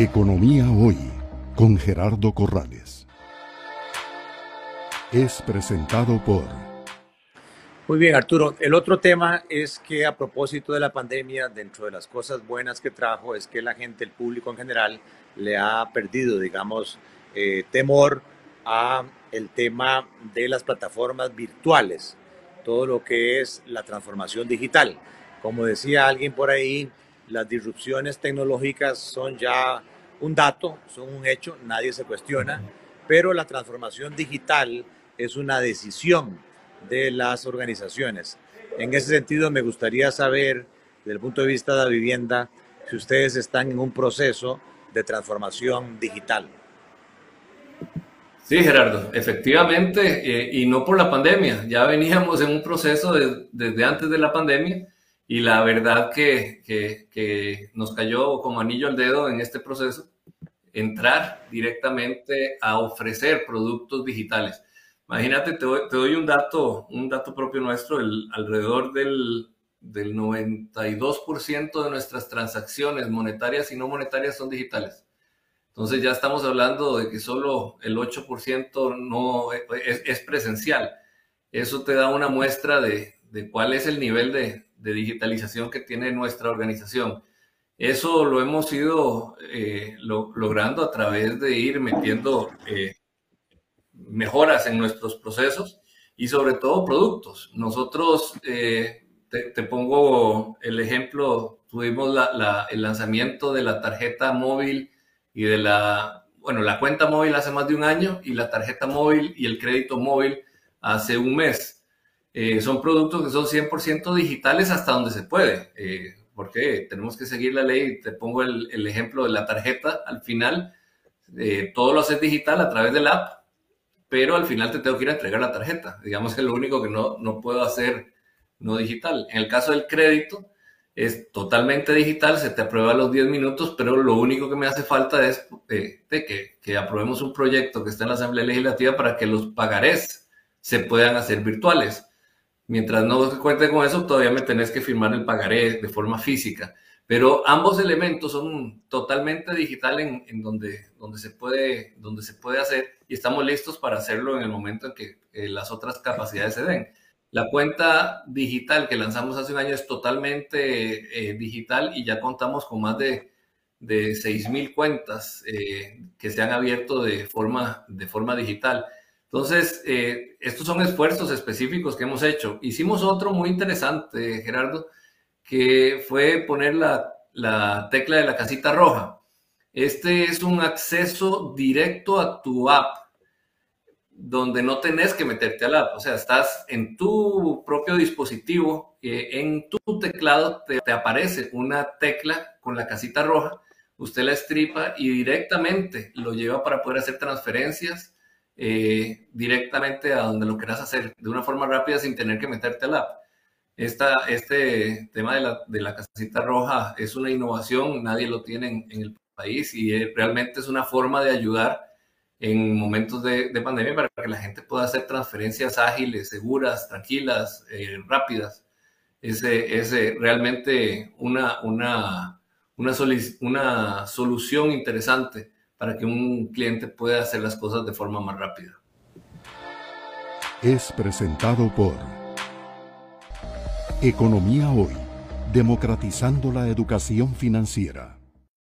Economía Hoy con Gerardo Corrales. Es presentado por... Muy bien, Arturo. El otro tema es que a propósito de la pandemia, dentro de las cosas buenas que trajo es que la gente, el público en general, le ha perdido, digamos, eh, temor a el tema de las plataformas virtuales, todo lo que es la transformación digital. Como decía alguien por ahí, las disrupciones tecnológicas son ya un dato, son un hecho, nadie se cuestiona, pero la transformación digital es una decisión de las organizaciones. En ese sentido, me gustaría saber, desde el punto de vista de la vivienda, si ustedes están en un proceso de transformación digital. Sí, Gerardo, efectivamente, eh, y no por la pandemia, ya veníamos en un proceso desde antes de la pandemia y la verdad que, que, nos cayó como anillo al dedo en este proceso, entrar directamente a ofrecer productos digitales. Imagínate, te doy, un, dato, un dato propio nuestro, el, alrededor del, del 92% de nuestras transacciones monetarias y no monetarias son digitales. Entonces ya estamos hablando de que solo el 8% no es, es, presencial. Eso te da una muestra de, de cuál es el nivel de, de digitalización que tiene nuestra organización. Eso lo hemos ido eh, logrando a través de ir metiendo eh, mejoras en nuestros procesos y sobre todo productos. Nosotros, eh, te, pongo el ejemplo, tuvimos el lanzamiento de la tarjeta móvil y de la, bueno, la cuenta móvil hace más de un año y la tarjeta móvil y el crédito móvil hace un mes. Eh, son productos que son 100% digitales hasta donde se puede, eh, porque tenemos que seguir la ley. Te pongo el, ejemplo de la tarjeta al final, eh, todo lo haces digital a través de la app, pero al final te tengo que ir a entregar la tarjeta. Digamos que es lo único que no, no puedo hacer no digital. En el caso del crédito, es totalmente digital, se te aprueba a los 10 minutos, pero lo único que me hace falta es de que, que, aprobemos un proyecto que está en la Asamblea Legislativa para que los pagarés se puedan hacer virtuales. Mientras no cuente con eso, todavía me tenés que firmar el pagaré de forma física. Pero ambos elementos son totalmente digital en, donde, donde, se puede, donde se puede hacer y estamos listos para hacerlo en el momento en que eh, las otras capacidades se den. La cuenta digital que lanzamos hace un año es totalmente eh, digital y ya contamos con más de, de 6.000 cuentas eh, que se han abierto de forma, de forma digital. Entonces, eh, estos son esfuerzos específicos que hemos hecho. Hicimos otro muy interesante, Gerardo, que fue poner la, la tecla de la casita roja. Este es un acceso directo a tu app, donde no tenés que meterte al app. O sea, estás en tu propio dispositivo, en tu teclado te, te, aparece una tecla con la casita roja, usted la estripa y directamente lo lleva para poder hacer transferencias eh, directamente a donde lo quieras hacer de una forma rápida sin tener que meterte al app. Esta, este tema de la, de la casita roja es una innovación, nadie lo tiene en, el país y eh, realmente es una forma de ayudar en momentos de, de, pandemia para que la gente pueda hacer transferencias ágiles, seguras, tranquilas, eh, rápidas. Es, es realmente una, una, una, una solución interesante para que un cliente pueda hacer las cosas de forma más rápida. Es presentado por Economía Hoy, democratizando la educación financiera.